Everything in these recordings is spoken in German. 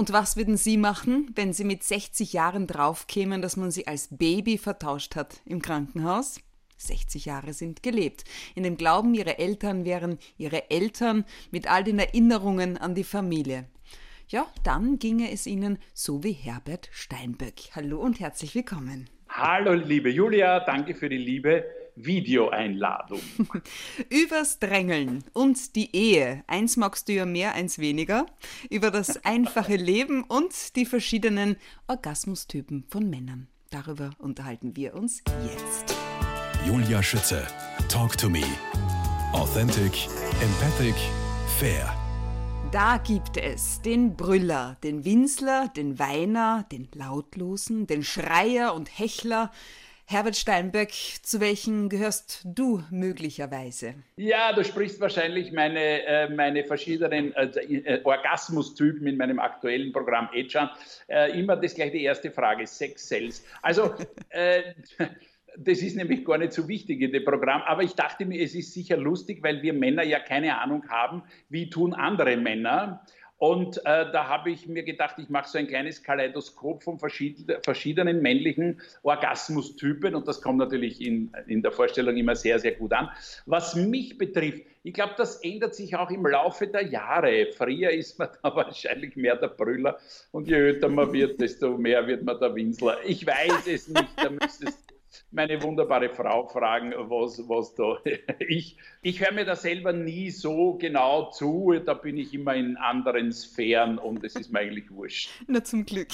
Und was würden Sie machen, wenn Sie mit 60 Jahren draufkämen, dass man Sie als Baby vertauscht hat im Krankenhaus? 60 Jahre sind gelebt. In dem Glauben, ihre Eltern wären ihre Eltern mit all den Erinnerungen an die Familie. Ja, dann ginge es Ihnen so wie Herbert Steinböck. Hallo und herzlich willkommen. Hallo, liebe Julia, danke für die liebe Videoeinladung. Übers Drängeln und die Ehe. Eins magst du ja mehr, eins weniger. Über das einfache Leben und die verschiedenen Orgasmustypen von Männern. Darüber unterhalten wir uns jetzt. Julia Schütze. Talk to me. Authentic, empathic, fair. Da gibt es den Brüller, den Winsler, den Weiner, den Lautlosen, den Schreier und Hechler. Herbert Steinböck, zu welchen gehörst du möglicherweise? Ja, du sprichst wahrscheinlich meine, äh, meine verschiedenen äh, äh Orgasmustypen in meinem aktuellen Programm Edge an. Äh, immer das gleich die erste Frage, Sex Cells. Also, äh, das ist nämlich gar nicht so wichtig in dem Programm. Aber ich dachte mir, es ist sicher lustig, weil wir Männer ja keine Ahnung haben, wie tun andere Männer. Und äh, da habe ich mir gedacht, ich mache so ein kleines Kaleidoskop von verschiedenen, verschiedenen männlichen Orgasmustypen und das kommt natürlich in, in der Vorstellung immer sehr, sehr gut an. Was mich betrifft, ich glaube, das ändert sich auch im Laufe der Jahre. Früher ist man da wahrscheinlich mehr der Brüller und je älter man wird, desto mehr wird man der Winsler. Ich weiß es nicht, da müsstest meine wunderbare Frau fragen, was, was da. Ich, ich höre mir da selber nie so genau zu, da bin ich immer in anderen Sphären und es ist mir eigentlich wurscht. Na zum Glück.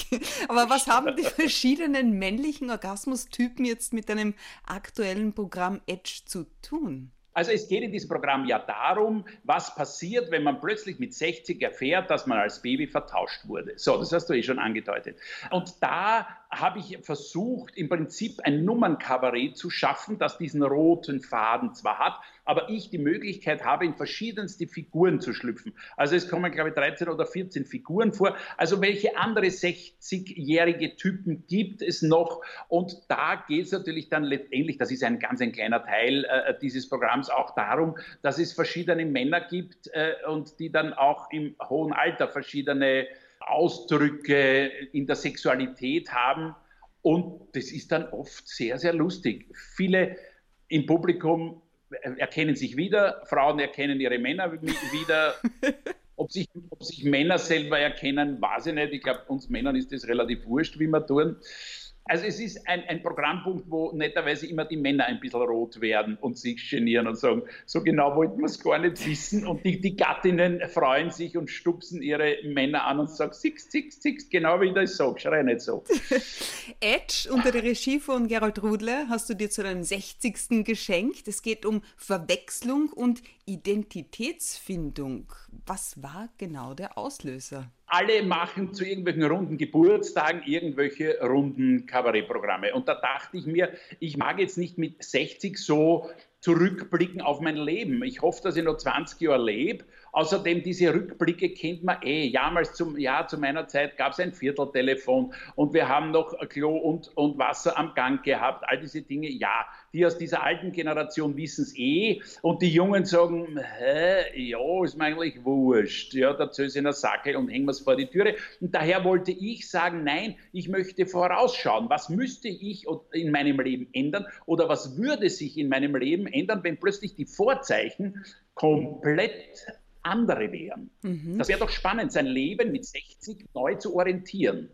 Aber was haben die verschiedenen männlichen Orgasmustypen jetzt mit deinem aktuellen Programm Edge zu tun? Also es geht in diesem Programm ja darum, was passiert, wenn man plötzlich mit 60 erfährt, dass man als Baby vertauscht wurde. So, das hast du eh schon angedeutet. Und da habe ich versucht, im Prinzip ein Nummernkabarett zu schaffen, das diesen roten Faden zwar hat, aber ich die Möglichkeit habe, in verschiedenste Figuren zu schlüpfen. Also es kommen, glaube ich, 13 oder 14 Figuren vor. Also welche andere 60-jährige Typen gibt es noch? Und da geht es natürlich dann letztendlich, das ist ein ganz ein kleiner Teil äh, dieses Programms, auch darum, dass es verschiedene Männer gibt äh, und die dann auch im hohen Alter verschiedene Ausdrücke in der Sexualität haben. Und das ist dann oft sehr, sehr lustig. Viele im Publikum erkennen sich wieder, Frauen erkennen ihre Männer wieder. Ob sich, ob sich Männer selber erkennen, weiß ich nicht. Ich glaube, uns Männern ist das relativ wurscht, wie wir tun. Also es ist ein, ein Programmpunkt, wo netterweise immer die Männer ein bisschen rot werden und sich genieren und sagen, so genau wollten wir es gar nicht wissen. Und die, die Gattinnen freuen sich und stupsen ihre Männer an und sagen, six, six, six, genau wie ich das sage, schrei nicht so. Edge unter der Regie von Gerald Rudle hast du dir zu deinem 60. geschenkt. Es geht um Verwechslung und Identitätsfindung. Was war genau der Auslöser? alle machen zu irgendwelchen runden Geburtstagen irgendwelche runden Kabarettprogramme. Und da dachte ich mir, ich mag jetzt nicht mit 60 so zurückblicken auf mein Leben. Ich hoffe, dass ich noch 20 Jahre lebe Außerdem, diese Rückblicke kennt man eh. Damals zum, ja, zu meiner Zeit gab es ein Vierteltelefon und wir haben noch Klo und, und Wasser am Gang gehabt. All diese Dinge, ja, die aus dieser alten Generation wissen es eh. Und die Jungen sagen, hä, ja, ist mir eigentlich wurscht. Ja, der Sacke und hängen wir es vor die Türe. Und daher wollte ich sagen, nein, ich möchte vorausschauen. Was müsste ich in meinem Leben ändern oder was würde sich in meinem Leben ändern, wenn plötzlich die Vorzeichen komplett andere wären. Mhm. Das wäre doch spannend, sein Leben mit 60 neu zu orientieren.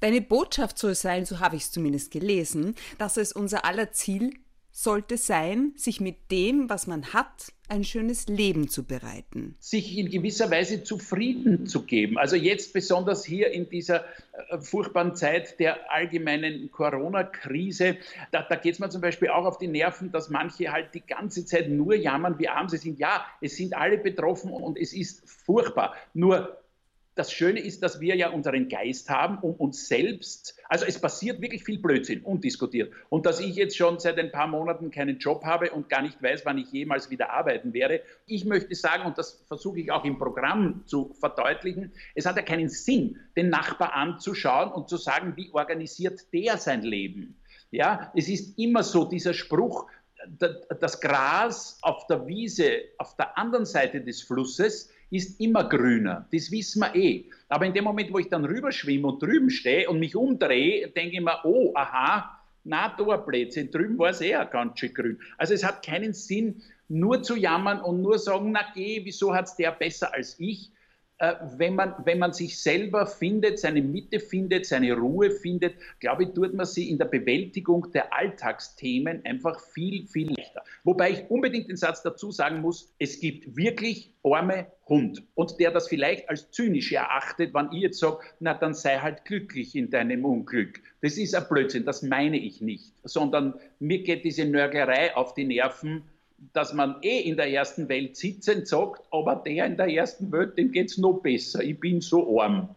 Deine Botschaft soll sein, so habe ich es zumindest gelesen, dass es unser aller Ziel sollte sein, sich mit dem, was man hat, ein schönes Leben zu bereiten. Sich in gewisser Weise zufrieden zu geben. Also jetzt besonders hier in dieser äh, furchtbaren Zeit der allgemeinen Corona-Krise, da, da geht es mir zum Beispiel auch auf die Nerven, dass manche halt die ganze Zeit nur jammern, wie arm sie sind. Ja, es sind alle betroffen und es ist furchtbar. Nur das Schöne ist, dass wir ja unseren Geist haben, um uns selbst, also es passiert wirklich viel Blödsinn, undiskutiert. Und dass ich jetzt schon seit ein paar Monaten keinen Job habe und gar nicht weiß, wann ich jemals wieder arbeiten werde. Ich möchte sagen, und das versuche ich auch im Programm zu verdeutlichen, es hat ja keinen Sinn, den Nachbar anzuschauen und zu sagen, wie organisiert der sein Leben. Ja, es ist immer so dieser Spruch, das Gras auf der Wiese auf der anderen Seite des Flusses ist immer grüner. Das wissen wir eh. Aber in dem Moment, wo ich dann rüberschwimme und drüben stehe und mich umdrehe, denke ich mir, oh, aha, na, da ein Blödsinn, drüben war es eher ganz schön grün. Also es hat keinen Sinn, nur zu jammern und nur sagen, na geh, wieso hat es der besser als ich? Äh, wenn, man, wenn man sich selber findet, seine Mitte findet, seine Ruhe findet, glaube ich, tut man sie in der Bewältigung der Alltagsthemen einfach viel, viel leichter. Wobei ich unbedingt den Satz dazu sagen muss, es gibt wirklich arme Hund. Und der das vielleicht als zynisch erachtet, wenn ich jetzt sage, na dann sei halt glücklich in deinem Unglück. Das ist ein Blödsinn, das meine ich nicht, sondern mir geht diese Nörgerei auf die Nerven, dass man eh in der ersten Welt sitzend sagt, aber der in der ersten Welt, dem geht es noch besser. Ich bin so arm.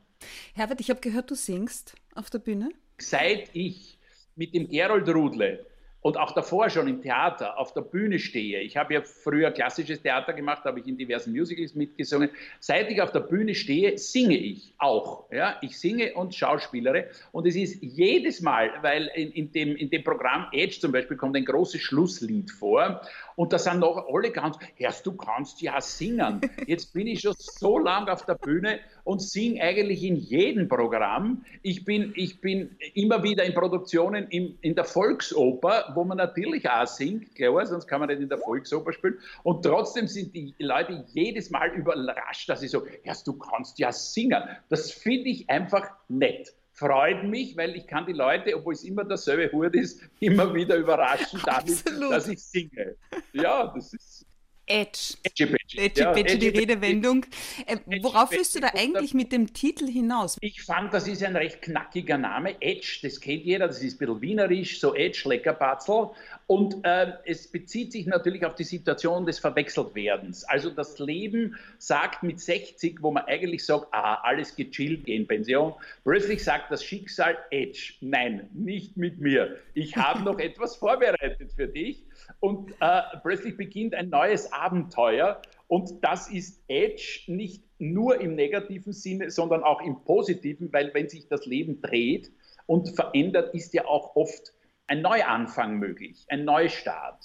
Herbert, ich habe gehört, du singst auf der Bühne. Seit ich mit dem Gerold Rudle und auch davor schon im Theater auf der Bühne stehe. Ich habe ja früher klassisches Theater gemacht, habe ich in diversen Musicals mitgesungen. Seit ich auf der Bühne stehe, singe ich auch. Ja? Ich singe und schauspielere. Und es ist jedes Mal, weil in, in, dem, in dem Programm Edge zum Beispiel kommt ein großes Schlusslied vor. Und da sind noch alle ganz, Herrst, du kannst ja singen. Jetzt bin ich schon so lange auf der Bühne und singe eigentlich in jedem Programm. Ich bin, ich bin immer wieder in Produktionen in, in der Volksoper, wo man natürlich auch singt, klar, sonst kann man nicht in der Volksoper spielen. Und trotzdem sind die Leute jedes Mal überrascht, dass ich so, Herrst, du kannst ja singen. Das finde ich einfach nett freut mich, weil ich kann die Leute, obwohl es immer derselbe Hut ist, immer wieder überraschen damit, dass ich singe. Ja, das ist Edge. Edge, Edge, ja, Edge die Redewendung. Äh, worauf willst du da eigentlich mit dem Titel hinaus? Ich fand, das ist ein recht knackiger Name. Edge, das kennt jeder, das ist ein bisschen wienerisch, so Edge, Leckerpatzel. Und äh, es bezieht sich natürlich auf die Situation des Verwechseltwerdens. Also das Leben sagt mit 60, wo man eigentlich sagt, ah, alles gechillt, geh in Pension. Plötzlich sagt das Schicksal, Edge, nein, nicht mit mir. Ich habe noch etwas vorbereitet für dich und äh, plötzlich beginnt ein neues Abenteuer. Und das ist Edge nicht nur im negativen Sinne, sondern auch im positiven, weil wenn sich das Leben dreht und verändert, ist ja auch oft ein Neuanfang möglich, ein Neustart.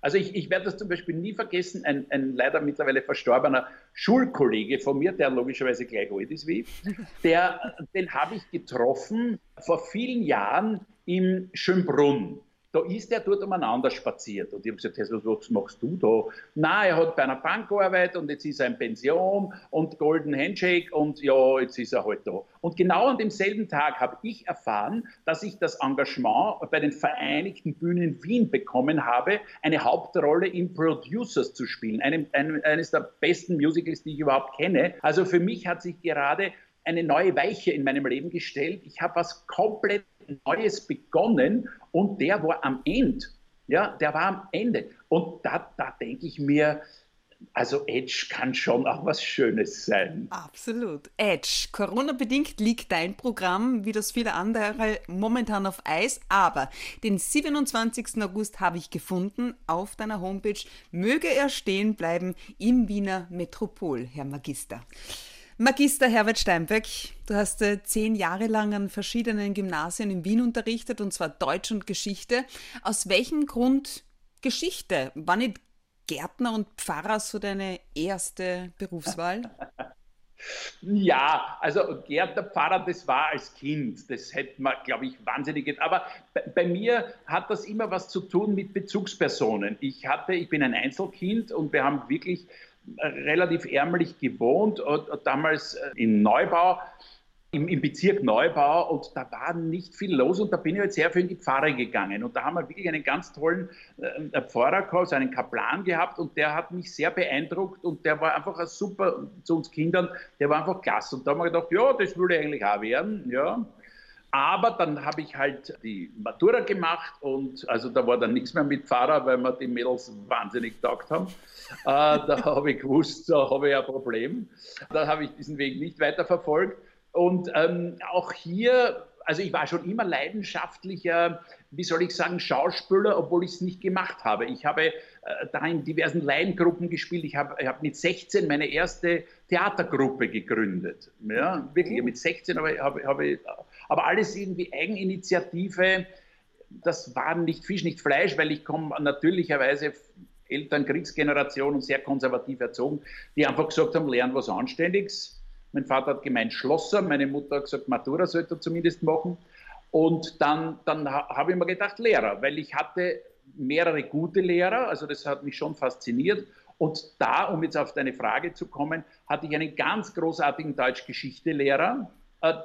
Also ich, ich werde das zum Beispiel nie vergessen, ein, ein, leider mittlerweile verstorbener Schulkollege von mir, der logischerweise gleich alt ist wie ich, der, den habe ich getroffen vor vielen Jahren im Schönbrunn da ist er dort umeinander spaziert. Und ich habe gesagt, was machst du da? Na, er hat bei einer Bank gearbeitet und jetzt ist er in Pension und Golden Handshake und ja, jetzt ist er halt da. Und genau an demselben Tag habe ich erfahren, dass ich das Engagement bei den Vereinigten Bühnen Wien bekommen habe, eine Hauptrolle in Producers zu spielen, einem, einem, eines der besten Musicals, die ich überhaupt kenne. Also für mich hat sich gerade eine neue Weiche in meinem Leben gestellt. Ich habe was komplett Neues begonnen und der war am Ende. Ja, der war am Ende. Und da, da denke ich mir, also Edge kann schon auch was Schönes sein. Absolut. Edge. Corona-bedingt liegt dein Programm, wie das viele andere, momentan auf Eis. Aber den 27. August habe ich gefunden auf deiner Homepage. Möge er stehen bleiben im Wiener Metropol, Herr Magister. Magister Herbert Steinbeck, du hast äh, zehn Jahre lang an verschiedenen Gymnasien in Wien unterrichtet, und zwar Deutsch und Geschichte. Aus welchem Grund Geschichte? War nicht Gärtner und Pfarrer so deine erste Berufswahl? Ja, also Gärtner Pfarrer, das war als Kind. Das hätte man, glaube ich, wahnsinnig. Aber bei, bei, mir hat das immer was zu tun mit Bezugspersonen. Ich hatte, ich bin ein Einzelkind und wir haben wirklich relativ ärmlich gewohnt, äh, damals äh, in Neubau, im, im, Bezirk Neubau und da war nicht viel los und da bin ich halt sehr viel in die Pfarre gegangen und da haben wir wirklich einen ganz tollen äh, Pfarrer gehabt, einen Kaplan gehabt und der hat mich sehr beeindruckt und der war einfach ein super, zu uns Kindern, der war einfach klasse und da haben wir gedacht, ja, das würde eigentlich auch werden, ja. Aber dann habe ich halt die Matura gemacht und also da war dann nichts mehr mit Pfarrer, weil mir die Mädels wahnsinnig getaugt haben. Äh, da habe ich gewusst, da habe ich ein Problem. Da habe ich diesen Weg nicht weiter verfolgt. Und ähm, auch hier, also ich war schon immer leidenschaftlicher, wie soll ich sagen, Schauspieler, obwohl ich es nicht gemacht habe. Ich habe äh, da in diversen Laiengruppen gespielt. Ich habe hab mit 16 meine erste Theatergruppe gegründet. Ja, wirklich mit 16 habe, habe, habe aber alles irgendwie Eigeninitiative. Das war nicht Fisch, nicht Fleisch, weil ich komme natürlicherweise Eltern, Kriegsgeneration und sehr konservativ erzogen, die einfach gesagt haben, lernen was Anständiges. Mein Vater hat gemeint Schlosser, meine Mutter hat gesagt, Matura sollte er zumindest machen. Und dann, dann habe ich mir gedacht, Lehrer, weil ich hatte mehrere gute Lehrer, also das hat mich schon fasziniert. Und da, um jetzt auf deine Frage zu kommen, hatte ich einen ganz großartigen Deutsch-Geschichte-Lehrer,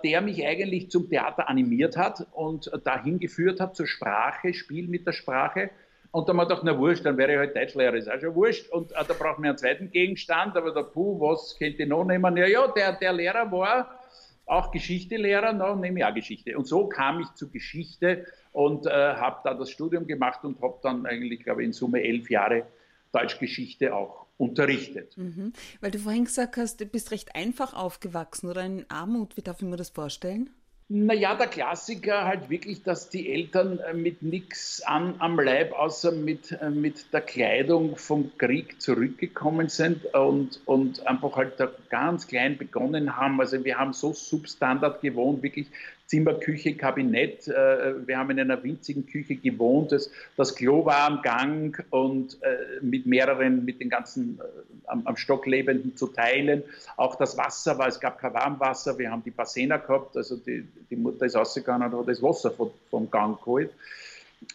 der mich eigentlich zum Theater animiert hat und dahin geführt hat zur Sprache, Spiel mit der Sprache. Und dann haben wir gedacht, na wurscht, dann wäre ich halt Deutschlehrer, ist auch schon wurscht. Und äh, da brauchen wir einen zweiten Gegenstand, aber da, puh, was könnte ich noch nehmen? Ja, ja, der, der Lehrer war auch Geschichtelehrer, na, nehme ich auch Geschichte. Und so kam ich zu Geschichte und äh, habe da das Studium gemacht und habe dann eigentlich, glaube ich, in Summe elf Jahre Deutschgeschichte auch unterrichtet. Mhm. Weil du vorhin gesagt hast, du bist recht einfach aufgewachsen oder in Armut. Wie darf ich mir das vorstellen? Naja, der Klassiker halt wirklich, dass die Eltern äh, mit nichts am Leib, außer mit, äh, mit der Kleidung vom Krieg zurückgekommen sind und, und einfach halt da ganz klein begonnen haben. Also wir haben so Substandard gewohnt, wirklich Zimmer, Küche, Kabinett. Äh, wir haben in einer winzigen Küche gewohnt. Das, das Klo war am Gang und äh, mit mehreren, mit den ganzen äh, am, am, Stock Lebenden zu teilen. Auch das Wasser war, es gab kein Warmwasser. Wir haben die Bassena gehabt. Also die, die Mutter ist rausgegangen und hat das Wasser vom, vom Gang geholt.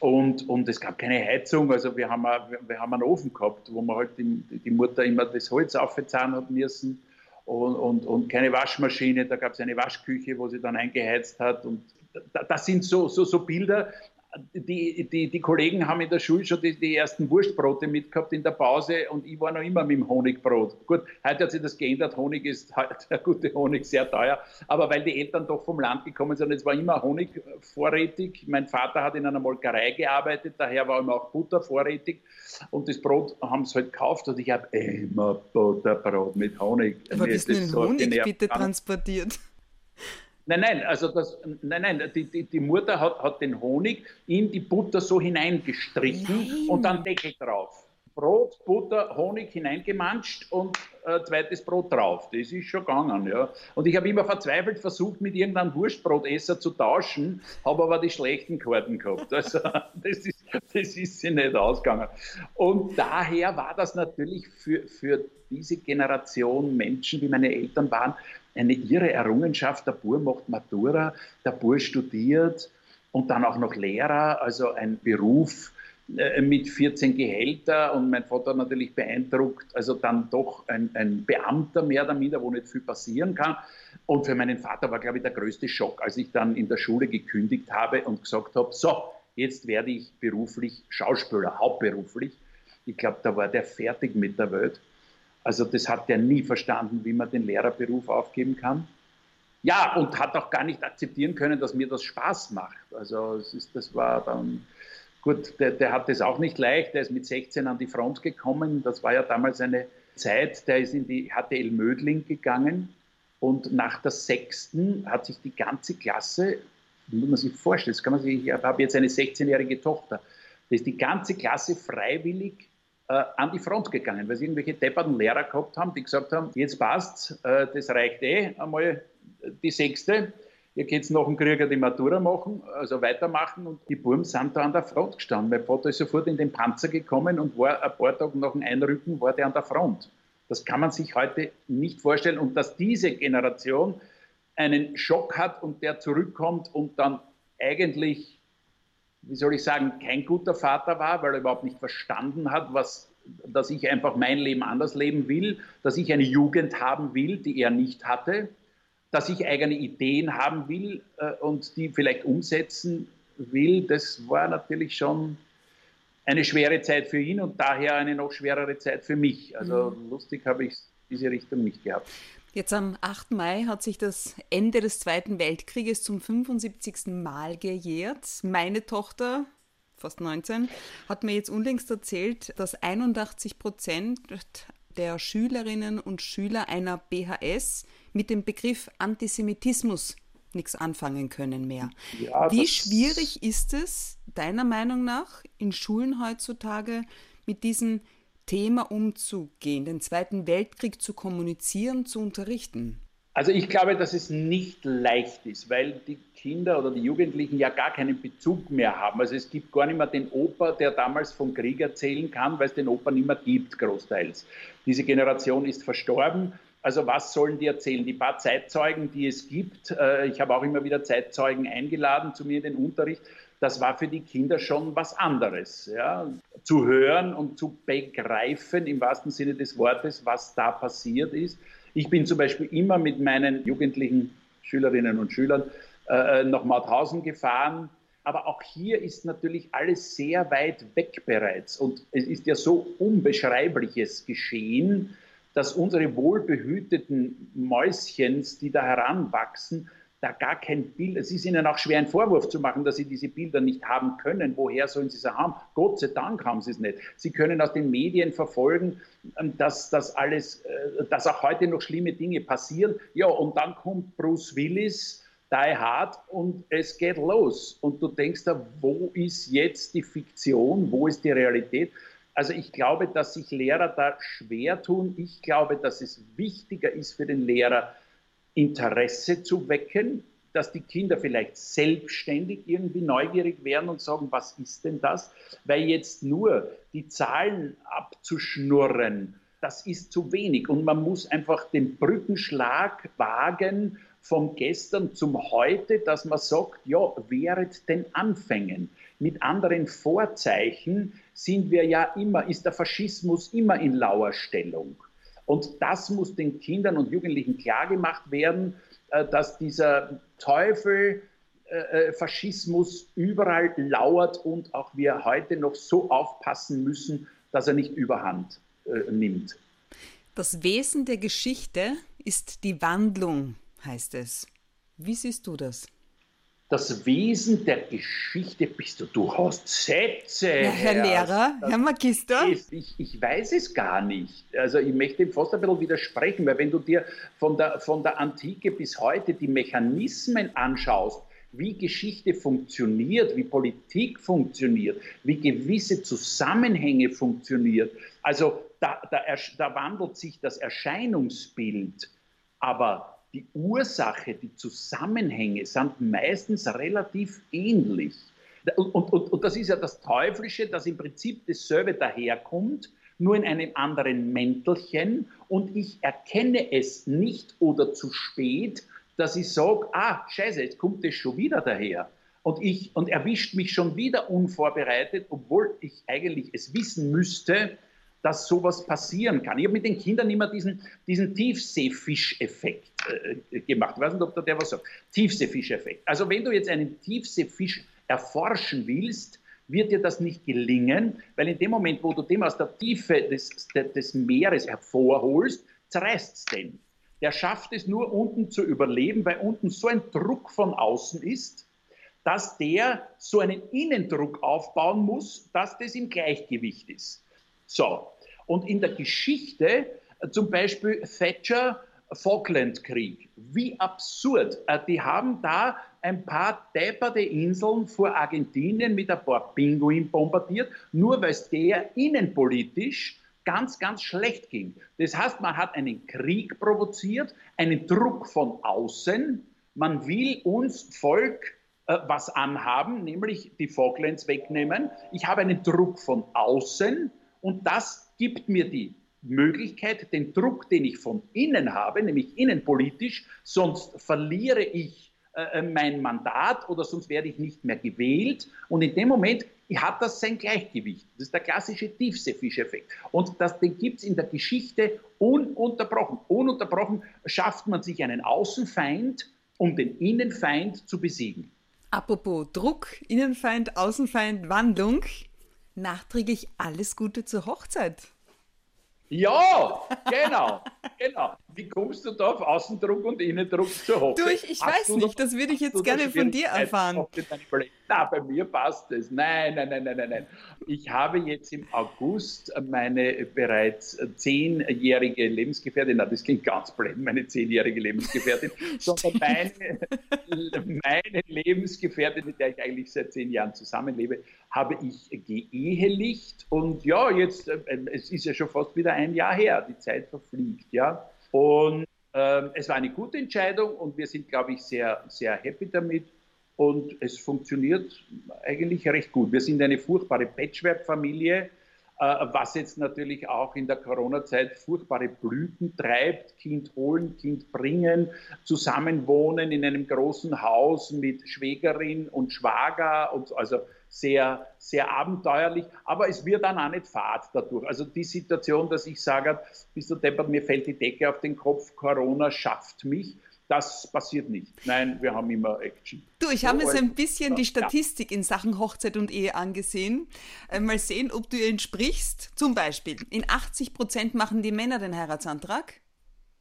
Und, und es gab keine Heizung, also wir haben, wir, haben einen Ofen gehabt, wo man halt die, die Mutter immer das Holz aufzahlen hat müssen und, und, und keine Waschmaschine. Da gab es eine Waschküche, wo sie dann eingeheizt hat. Und das sind so, so, so Bilder, die, die, die Kollegen haben in der Schule schon die, die ersten Wurstbrote mitgehabt in der Pause und ich war noch immer mit dem Honigbrot. Gut, heute hat sich das geändert. Honig ist der gute Honig sehr teuer. Aber weil die Eltern doch vom Land gekommen sind, es war immer Honig vorrätig. Mein Vater hat in einer Molkerei gearbeitet, daher war immer auch Butter vorrätig. Und das Brot haben sie halt gekauft und ich habe immer Butterbrot mit Honig. Aber wie ist denn Honig bitte transportiert? Nein, nein, also das, nein, nein, die, die, die Mutter hat, hat den Honig in die Butter so hineingestrichen nein. und dann Deckel drauf. Brot, Butter, Honig hineingemanscht und äh, zweites Brot drauf. Das ist schon gegangen, ja. Und ich habe immer verzweifelt versucht, mit irgendeinem Wurstbrotesser zu tauschen, habe aber die schlechten Karten gehabt. Also das ist, das ist sie nicht ausgegangen. Und daher war das natürlich für, für diese Generation Menschen, wie meine Eltern waren, eine irre Errungenschaft. Der Bur macht Matura, der Bur studiert und dann auch noch Lehrer, also ein Beruf äh, mit 14 Gehälter und mein Vater natürlich beeindruckt, also dann doch ein, ein, Beamter mehr oder minder, wo nicht viel passieren kann. Und für meinen Vater war, glaube ich, der größte Schock, als ich dann in der Schule gekündigt habe und gesagt habe, so, jetzt werde ich beruflich Schauspieler, hauptberuflich. Ich glaube, da war der fertig mit der Welt. Also das hat er nie verstanden, wie man den Lehrerberuf aufgeben kann. Ja, und hat auch gar nicht akzeptieren können, dass mir das Spaß macht. Also es ist, das war dann, gut, der, der hat das auch nicht leicht. Der ist mit 16 an die Front gekommen. Das war ja damals eine Zeit, der ist in die HTL Mödling gegangen. Und nach der sechsten hat sich die ganze Klasse, muss man sich vorstellen, das kann man sich, ich habe jetzt eine 16-jährige Tochter, da ist die ganze Klasse freiwillig äh, an die Front gegangen, weil sie irgendwelche depperten Lehrer gehabt haben, die gesagt haben, jetzt passt's, äh, das reicht eh, einmal die sechste, ihr könnt noch einen Krieger die Matura machen, also weitermachen und die Burm sind da an der Front gestanden. Mein Vater ist sofort in den Panzer gekommen und war ein paar Tage nach dem Einrücken, war der an der Front. Das kann man sich heute nicht vorstellen und dass diese Generation einen Schock hat und der zurückkommt und dann eigentlich wie soll ich sagen, kein guter Vater war, weil er überhaupt nicht verstanden hat, was, dass ich einfach mein Leben anders leben will, dass ich eine Jugend haben will, die er nicht hatte, dass ich eigene Ideen haben will äh, und die vielleicht umsetzen will. Das war natürlich schon eine schwere Zeit für ihn und daher eine noch schwerere Zeit für mich. Also mhm. lustig habe ich diese Richtung nicht gehabt. Jetzt am 8. Mai hat sich das Ende des Zweiten Weltkrieges zum 75. Mal gejährt. Meine Tochter, fast 19, hat mir jetzt unlängst erzählt, dass 81 Prozent der Schülerinnen und Schüler einer BHS mit dem Begriff Antisemitismus nichts anfangen können mehr. Ja, Wie schwierig ist es, deiner Meinung nach, in Schulen heutzutage mit diesen Thema umzugehen, den Zweiten Weltkrieg zu kommunizieren, zu unterrichten? Also ich glaube, dass es nicht leicht ist, weil die Kinder oder die Jugendlichen ja gar keinen Bezug mehr haben. Also es gibt gar nicht mehr den Opa, der damals vom Krieg erzählen kann, weil es den Opa nicht mehr gibt, großteils. Diese Generation ist verstorben. Also was sollen die erzählen? Die paar Zeitzeugen, die es gibt, äh, ich habe auch immer wieder Zeitzeugen eingeladen zu mir in den Unterricht, das war für die Kinder schon was anderes. Ja? Zu hören und zu begreifen, im wahrsten Sinne des Wortes, was da passiert ist. Ich bin zum Beispiel immer mit meinen jugendlichen Schülerinnen und Schülern äh, äh, nach Mauthausen gefahren. Aber auch hier ist natürlich alles sehr weit weg bereits. Und es ist ja so unbeschreibliches geschehen, dass unsere wohlbehüteten Mäuschens, die da heranwachsen, da gar kein Bild, es ist ihnen auch schwer, einen Vorwurf zu machen, dass sie diese Bilder nicht haben können. Woher sollen sie sie haben? Gott sei Dank haben sie es nicht. Sie können aus den Medien verfolgen, ähm, dass das alles, äh, dass auch heute noch schlimme Dinge passieren. Ja, und dann kommt Bruce Willis, Die Hard und es geht los. Und du denkst da, wo ist jetzt die Fiktion? Wo ist die Realität? Also ich glaube, dass sich Lehrer da schwer tun. Ich glaube, dass es wichtiger ist für den Lehrer, Interesse zu wecken, dass die Kinder vielleicht selbstständig irgendwie neugierig werden und sagen, was ist denn das? Weil jetzt nur die Zahlen abzuschnurren, das ist zu wenig. Und man muss einfach den Brückenschlag wagen vom Gestern zum Heute, dass man sagt, ja, während den Anfängen. Mit anderen Vorzeichen sind wir ja immer, ist der Faschismus immer in Lauerstellung. Und das muss den Kindern und Jugendlichen klargemacht werden, äh, dass dieser Teufel äh, äh, Faschismus überall lauert und auch wir heute noch so aufpassen müssen, dass er nicht überhand nimmt. Das Wesen der Geschichte ist die Wandlung, heißt es. Wie siehst du das? Das Wesen der Geschichte bist du. Du hast Sätze. Ja, Herr ja, Lehrer, Herr Magister. ich, ich, weiß es gar nicht. Also ich möchte ihm fast ein bisschen widersprechen, weil wenn du dir von der, von der Antike bis heute die Mechanismen anschaust, wie Geschichte funktioniert, wie Politik funktioniert, wie gewisse Zusammenhänge funktionieren. Also da, da, da wandelt sich das Erscheinungsbild. Aber die Ursache, die Zusammenhänge sind meistens relativ ähnlich. Und, und, und das ist ja das Teuflische, dass im Prinzip dasselbe daherkommt, nur in einem anderen Mäntelchen und ich erkenne es nicht oder zu spät, dass ich sage, ah, scheiße, jetzt kommt es schon wieder daher. Und, ich, und erwischt mich schon wieder unvorbereitet, obwohl ich eigentlich es wissen müsste, dass sowas passieren kann. Ich habe mit den Kindern immer diesen, diesen Tiefseefischeffekt äh, gemacht. Ich weiß nicht, ob da der was sagt. Tiefseefischeffekt. Also wenn du jetzt einen Tiefseefisch erforschen willst, wird dir das nicht gelingen, weil in dem Moment, wo du dem aus der Tiefe des, des Meeres hervorholst, zerreißt es den. Der schafft es nur unten zu überleben, weil unten so ein Druck von außen ist, dass der so einen Innendruck aufbauen muss, dass das im Gleichgewicht ist. So, und in der Geschichte, äh, zum Beispiel Thatcher, Falklandkrieg, wie absurd. Äh, die haben da ein paar depperte Inseln vor Argentinien mit ein paar Pinguinen bombardiert, nur weil es der innenpolitisch ganz, ganz schlecht ging. Das heißt, man hat einen Krieg provoziert, einen Druck von außen. Man will uns Volk äh, was anhaben, nämlich die Falklands wegnehmen. Ich habe einen Druck von außen und das gibt mir die Möglichkeit, den Druck, den ich von innen habe, nämlich innenpolitisch, sonst verliere ich äh, äh, mein Mandat oder sonst werde ich nicht mehr gewählt. Und in dem Moment hat das sein Gleichgewicht. Das ist der klassische Tiefseefischeffekt. Und das, den gibt es in der Geschichte ununterbrochen. Ununterbrochen schafft man sich einen Außenfeind, um den Innenfeind zu besiegen. Apropos Druck, Innenfeind, Außenfeind, Wandlung. Nachträglich alles Gute zur Hochzeit. Ja, genau, genau. Wie kommst du da auf Außendruck und Innendruck zur Hochzeit? Du, ich, ich weiß nicht, das würde ich jetzt gerne von dir erfahren. Na, bei mir passt es. Nein, nein, nein, nein, nein, nein. Ich habe jetzt im August meine bereits zehnjährige Lebensgefährtin, na, das klingt ganz blöd, meine zehnjährige Lebensgefährtin, sondern meine, meine Lebensgefährtin, mit der ich eigentlich seit zehn Jahren zusammenlebe, habe ich geehelicht und ja, jetzt, äh, es ist ja schon fast wieder ein Jahr her, die Zeit verfliegt, ja. Und Ähm, es war eine gute Entscheidung und wir sind, glaube ich, sehr, sehr happy damit. Und es funktioniert eigentlich recht gut. Wir sind eine furchtbare Patchwork-Familie, äh, was jetzt natürlich auch in der Corona-Zeit furchtbare Blüten treibt. Kind holen, Kind bringen, zusammenwohnen in einem großen Haus mit Schwägerin und Schwager und also sehr, sehr abenteuerlich, aber es wird dann auch nicht fad dadurch. Also die Situation, dass ich sage, bist du deppert, mir fällt die Decke auf den Kopf, Corona schafft mich, das passiert nicht. Nein, wir haben immer Action. Du, ich habe mir so ein bisschen die Statistik in Sachen Hochzeit und Ehe angesehen. Äh, mal sehen, ob du ihr entsprichst. Zum Beispiel, in 80 Prozent machen die Männer den Heiratsantrag.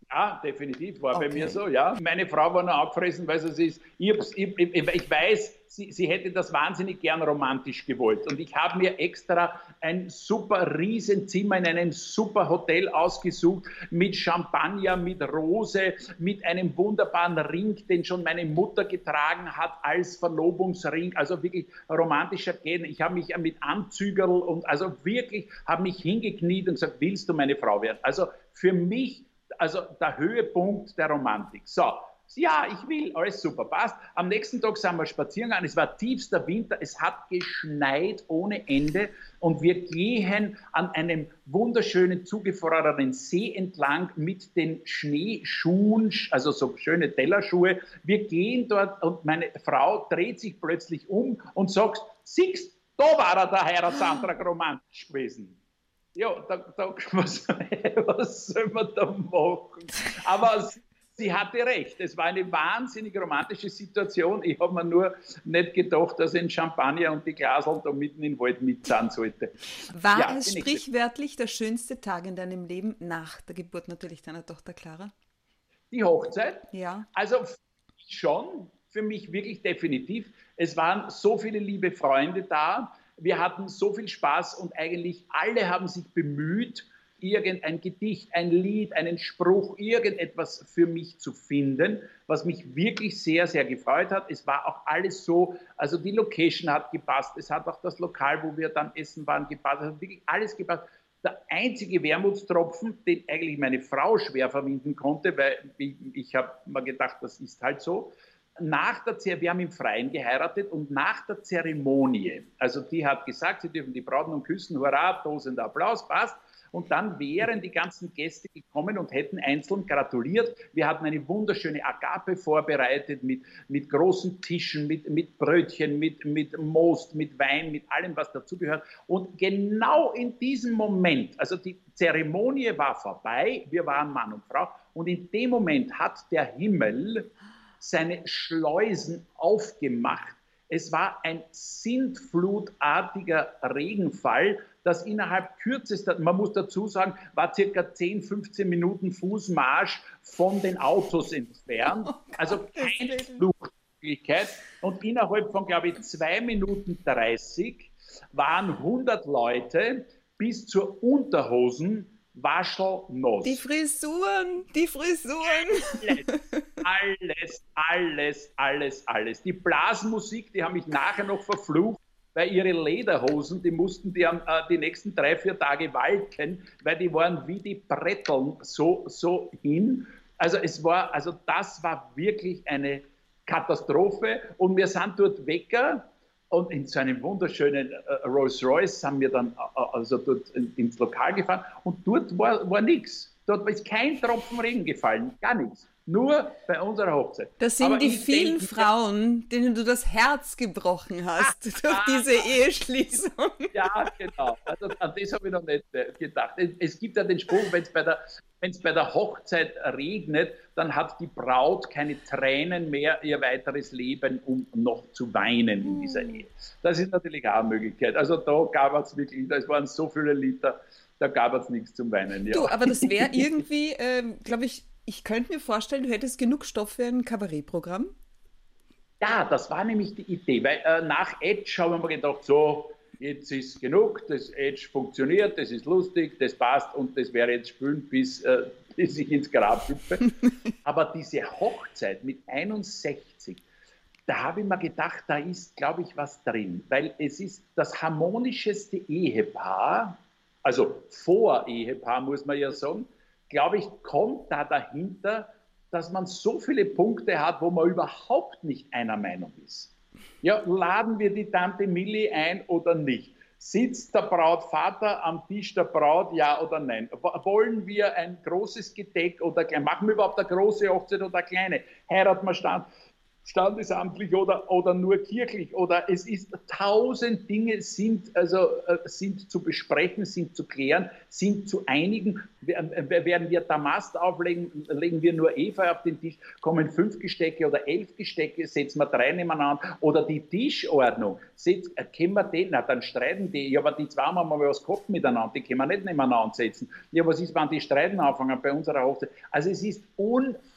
Ja, definitiv, war okay. bei mir so, ja. Meine Frau war nur abgefressen, weil sie ist, ich, ich, ich weiß, sie, sie hätte das wahnsinnig gern romantisch gewollt. Und ich habe mir extra ein super Riesenzimmer in einem super Hotel ausgesucht mit Champagner, mit Rose, mit einem wunderbaren Ring, den schon meine Mutter getragen hat als Verlobungsring. Also wirklich romantischer gehen. Ich habe mich mit Anzügerl und also wirklich habe mich hingekniet und gesagt, willst du meine Frau werden? Also für mich also der Höhepunkt der Romantik. So, ja, ich will, alles super, passt. Am nächsten Tag sind wir spazieren gegangen, es war tiefster Winter, es hat geschneit ohne Ende und wir gehen an einem wunderschönen zugefrorenen See entlang mit den Schneeschuhen, also so schöne Tellerschuhe. Wir gehen dort und meine Frau dreht sich plötzlich um und sagt, siehst, da war er der Heiratsantrag romantisch gewesen. Ja, da, da, was, was soll man da machen? Aber sie hatte recht. Es war eine wahnsinnig romantische Situation. Ich habe mir nur nicht gedacht, dass ein Champagner und die Glasel da mitten im Wald mitzahlen sollte. War ja, es sprichwörtlich der schönste Tag in deinem Leben nach der Geburt natürlich deiner Tochter Clara? Die Hochzeit? Ja. Also schon, für mich wirklich definitiv. Es waren so viele liebe Freunde da wir hatten so viel Spaß und eigentlich alle haben sich bemüht, irgendein Gedicht, ein Lied, einen Spruch, irgendetwas für mich zu finden, was mich wirklich sehr, sehr gefreut hat. Es war auch alles so, also die Location hat gepasst, es hat auch das Lokal, wo wir dann essen waren, gepasst, es hat wirklich alles gepasst. Der einzige Wermutstropfen, den eigentlich meine Frau schwer verwinden konnte, weil ich, ich habe mir gedacht, das ist halt so, nach der Zeremonie, wir haben im Freien geheiratet und nach der Zeremonie, also die hat gesagt, sie dürfen die Braut nun küssen, hurra, tosender Applaus, passt. Und dann wären die ganzen Gäste gekommen und hätten einzeln gratuliert. Wir hatten eine wunderschöne Agape vorbereitet mit, mit großen Tischen, mit, mit Brötchen, mit, mit Most, mit Wein, mit allem, was dazugehört. Und genau in diesem Moment, also die Zeremonie war vorbei, wir waren Mann und Frau, und in dem Moment hat der Himmel seine Schleusen aufgemacht. Es war ein sintflutartiger Regenfall, das innerhalb kürzester, man muss dazu sagen, war circa 10, 15 Minuten Fußmarsch von den Autos entfernt. Oh also keine Fluchtmöglichkeit. Und innerhalb von, glaube ich, 2 Minuten 30 waren 100 Leute bis zur Unterhosen waschelnass. Die Frisuren, die Frisuren. Alles, alles, alles, alles. Die Blasmusik, die haben mich nachher noch verflucht, weil ihre Lederhosen, die mussten die, äh, die nächsten drei, vier Tage walken, weil die waren wie die Bretteln so, so hin. Also es war, also das war wirklich eine Katastrophe und wir sind dort Wecker und in so einem wunderschönen äh, Rolls Royce sind wir dann äh, also dort ins Lokal gefahren und dort war, war nichts. Dort ist kein Tropfen Regen gefallen, gar nichts. Nur bei unserer Hochzeit. Das sind Aber die vielen denke, Frauen, denen du das Herz gebrochen hast durch diese Eheschließung. Ja, genau. Also an das habe ich noch nicht äh, gedacht. Es gibt ja den Spruch, wenn es bei der wenn es bei der Hochzeit regnet, dann hat die Braut keine Tränen mehr ihr weiteres Leben, um noch zu weinen in dieser hm. Ehe. Das ist natürlich auch eine Möglichkeit. Also da gab es wirklich, da waren so viele Liter, da gab es nichts zum Weinen. Ja. Du, aber das wäre irgendwie, äh, glaube ich, ich könnte mir vorstellen, du hättest genug Stoff für ein Kabarettprogramm. Ja, das war nämlich die Idee, weil äh, nach Edge haben wir gedacht, so, jetzt ist genug, das Edge funktioniert, das ist lustig, das passt und das wäre jetzt spülen, bis, äh, bis ich ins Grab hüpfe. Aber diese Hochzeit mit 61, da habe ich mir gedacht, da ist, glaube ich, was drin, weil es ist das harmonischeste Ehepaar, also Vor-Ehepaar muss man ja sagen, glaube ich, kommt da dahinter dass man so viele Punkte hat, wo man überhaupt nicht einer Meinung ist. Ja, laden wir die Tante Milli ein oder nicht? Sitzt der Brautvater am Tisch der Braut, ja oder nein? Wollen wir ein großes Gedeck oder? Machen wir überhaupt eine große Hochzeit oder eine kleine? Heiraten wir stand? Standesamtlich oder, oder nur kirchlich oder es ist tausend Dinge sind also äh, sind zu besprechen, sind zu klären, sind zu einigen. Werden wir Damast auflegen, legen wir nur Eva auf den Tisch, kommen fünf Gestecke oder elf Gestecke, setzen wir drei nebeneinander oder die Tischordnung, setz, äh, können wir den, na dann streiten die, ja aber die zwei haben mal was gehabt miteinander, die können wir nicht nebeneinander setzen. Ja, was ist, wenn die streiten anfangen bei unserer Hochzeit? Also es ist unfassbar,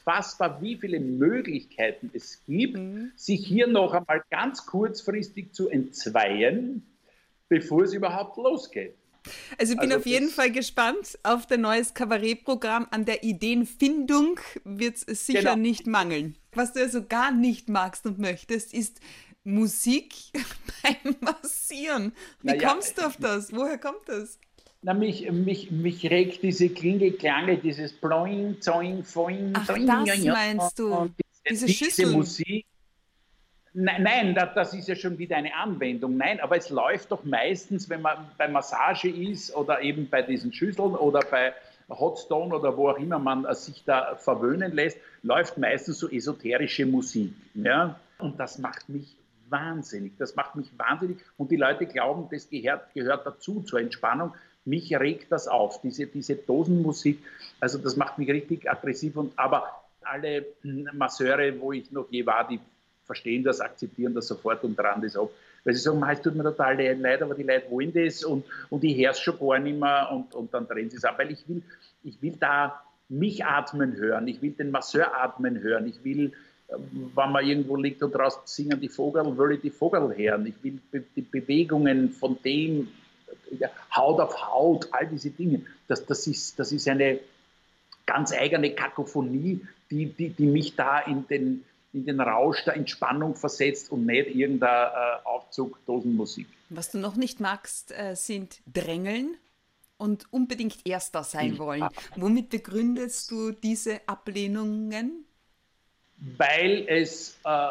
wie viele Möglichkeiten es gibt gibt, mhm. sich hier noch einmal ganz kurzfristig zu entzweien, bevor es überhaupt losgeht. Also ich bin also auf jeden Fall gespannt auf dein neues Kabarettprogramm. An der Ideenfindung wird es sicher genau. nicht mangeln. Was du also gar nicht magst und möchtest, ist Musik beim Massieren. Wie naja, kommst du auf das? Woher kommt das? Na, mich, mich, mich regt diese Klinge-Klange, dieses Bloing, Zoing, Foing, Ach, Zoing, das meinst du? diese, diese Musik. Nein, nein, das ist ja schon wieder eine Anwendung. Nein, aber es läuft doch meistens, wenn man bei Massage ist oder eben bei diesen Schüsseln oder bei Hotstone oder wo auch immer man sich da verwöhnen lässt, läuft meistens so esoterische Musik. Ja? Und das macht mich wahnsinnig. Das macht mich wahnsinnig. Und die Leute glauben, das gehört, gehört dazu zur Entspannung. Mich regt das auf, diese, diese Dosenmusik. Also das macht mich richtig aggressiv. Und, aber alle Masseure, wo ich noch je war, die verstehen das, akzeptieren das sofort und dran das ab. Weil sie sagen, es tut mir total leid, aber die Leute wollen das und, und ich höre es schon gar nicht mehr und, und dann drehen sie es ab. Weil ich will, ich will da mich atmen hören, ich will den Masseur atmen hören, ich will, wenn man irgendwo liegt und draußen singen die Vogel, will ich die Vogel hören, ich will die Bewegungen von dem, Haut auf Haut, all diese Dinge. Das, das, ist, das ist eine ganz eigene Kakophonie, die, die, die mich da in den, in den Rausch der Entspannung versetzt und nicht irgendein äh, Aufzug Dosenmusik. Was du noch nicht magst, äh, sind Drängeln und unbedingt Erster sein wollen. Womit begründest du diese Ablehnungen? Weil es äh,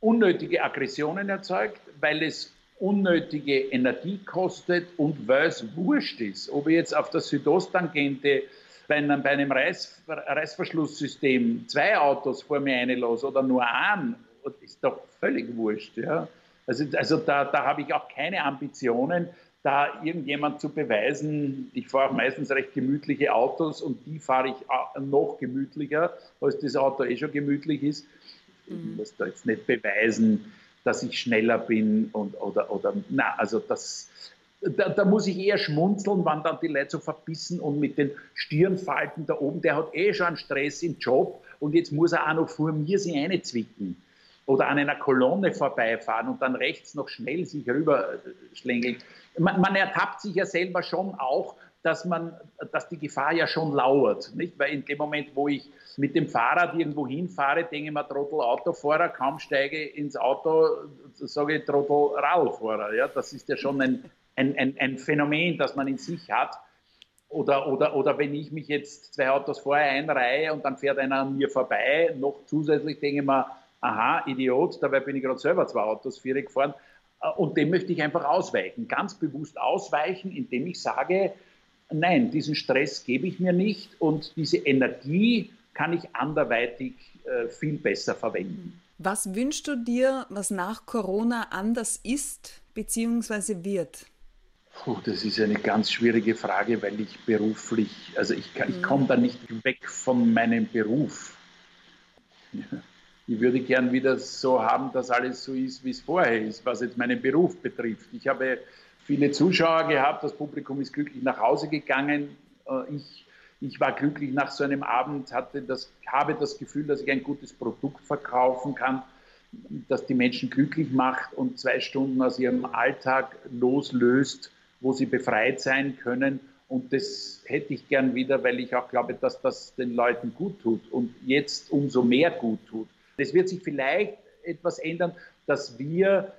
unnötige Aggressionen erzeugt, weil es unnötige Energie kostet und weil es wurscht ist, ob ich jetzt auf der Südosttangente bei einem, bei einem Reiß, Reißverschlusssystem zwei Autos vor mir einlasse oder nur einen, ist doch völlig wurscht. Ja? Also, also da, da habe ich auch keine Ambitionen, da irgendjemand zu beweisen, ich fahre auch meistens recht gemütliche Autos und die fahre ich noch gemütlicher, als das Auto eh schon gemütlich ist. Ich mhm. muss da jetzt nicht beweisen, dass ich schneller bin und, oder, oder, na, also das, da, da, muss ich eher schmunzeln, wann dann die Leute so verbissen und mit den Stirnfalten da oben, der hat eh schon einen Stress im Job und jetzt muss er auch noch vor mir sich einzwicken oder an einer Kolonne vorbeifahren und dann rechts noch schnell sich rüberschlängeln. Man, man ertappt sich ja selber schon auch, dass man, dass die Gefahr ja schon lauert, nicht? Weil in dem Moment, wo ich mit dem Fahrrad irgendwo hinfahre, denke ich mir, Trottel Autofahrer, kaum steige ins Auto, sage ich Trottel Radlfahrer, ja, das ist ja schon ein, ein, ein, ein Phänomen, das man in sich hat. Oder, oder, oder wenn ich mich jetzt zwei Autos vorher einreihe und dann fährt einer an mir vorbei, noch zusätzlich denke ich mir, aha, Idiot, dabei bin ich gerade selber zwei Autos, vier gefahren. Und dem möchte ich einfach ausweichen, ganz bewusst ausweichen, indem ich sage, nein, diesen Stress gebe ich mir nicht und diese Energie kann ich anderweitig äh, viel besser verwenden. Was wünschst du dir, was nach Corona anders ist bzw. wird? Puh, das ist eine ganz schwierige Frage, weil ich beruflich, also ich, ich mhm. komme da nicht weg von meinem Beruf. Ich würde gern wieder so haben, dass alles so ist, wie es vorher ist, was jetzt meinen Beruf betrifft. Ich habe viele Zuschauer gehabt, das Publikum ist glücklich nach Hause gegangen. Äh, ich, ich war glücklich nach so einem Abend, hatte das, habe das Gefühl, dass ich ein gutes Produkt verkaufen kann, das die Menschen glücklich macht und zwei Stunden aus ihrem Alltag loslöst wo sie befreit sein können. Und das hätte ich gern wieder, weil ich auch glaube, dass das den Leuten gut tut und jetzt umso mehr gut tut. Es wird sich vielleicht etwas ändern, dass wir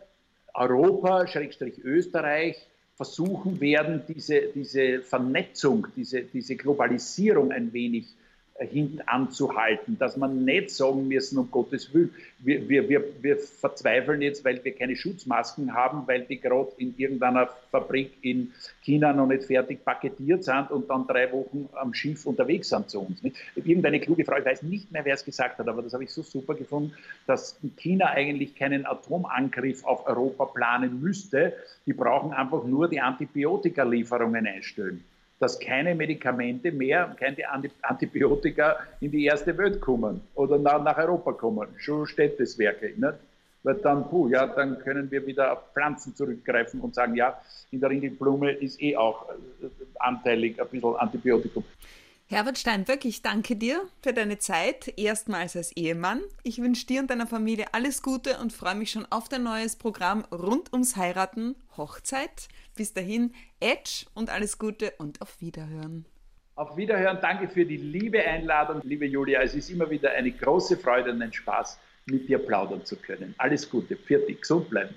Europa, Schrägstrich Österreich, versuchen werden, diese, diese Vernetzung, diese, diese Globalisierung ein wenig hintanzuhalten, dass man nicht sagen müssen, um Gottes Willen, wir, wir, wir, wir verzweifeln jetzt, weil wir keine Schutzmasken haben, weil die gerade in irgendeiner Fabrik in China noch nicht fertig paketiert sind und dann drei Wochen am Schiff unterwegs sind zu uns. Irgendeine kluge Frau, ich weiß nicht mehr, wer es gesagt hat, aber das habe ich so super gefunden, dass China eigentlich keinen Atomangriff auf Europa planen müsste. Die brauchen einfach nur die Antibiotikalieferungen einstellen dass keine Medikamente mehr, keine Antibiotika in die erste Welt kommen oder nach, Europa kommen. Schon Städteswerke. Nicht? Weil dann, puh, ja, dann können wir wieder auf Pflanzen zurückgreifen und sagen, ja, in der Ringelblume ist eh auch äh, anteilig ein bisschen Antibiotikum. Herbert Stein, wirklich danke dir für deine Zeit, erstmals als Ehemann. Ich wünsche dir und deiner Familie alles Gute und freue mich schon auf dein neues Programm rund ums Heiraten, Hochzeit. Bis dahin, Edge und alles Gute und auf Wiederhören. Auf Wiederhören, danke für die liebe Einladung, liebe Julia. Es ist immer wieder eine große Freude und ein Spaß, mit dir plaudern zu können. Alles Gute, für dich, gesund bleiben.